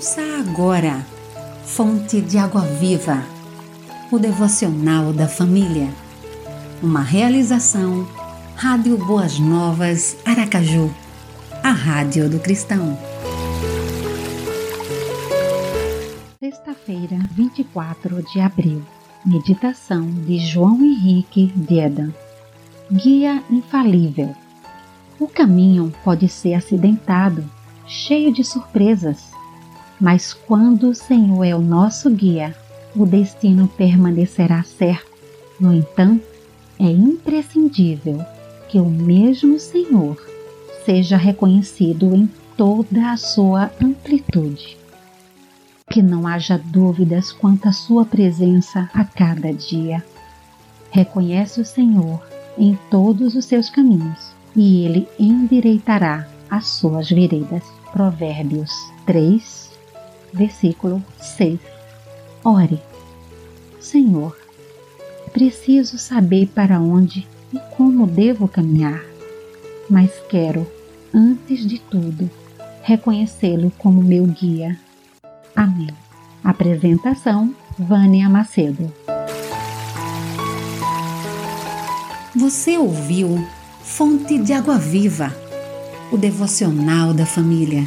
Ouça agora, Fonte de Água Viva, o devocional da família. Uma realização, Rádio Boas Novas, Aracaju, a Rádio do Cristão. Sexta-feira, 24 de abril. Meditação de João Henrique Diedan. Guia infalível. O caminho pode ser acidentado, cheio de surpresas mas quando o Senhor é o nosso guia, o destino permanecerá certo. No entanto, é imprescindível que o mesmo Senhor seja reconhecido em toda a sua amplitude. Que não haja dúvidas quanto à sua presença a cada dia. Reconhece o Senhor em todos os seus caminhos e ele endireitará as suas veredas. Provérbios 3, versículo 6. Ore, Senhor, preciso saber para onde e como devo caminhar, mas quero, antes de tudo, reconhecê-lo como meu guia. Amém. Apresentação: Vânia Macedo. Você ouviu Fonte de Água Viva, o devocional da família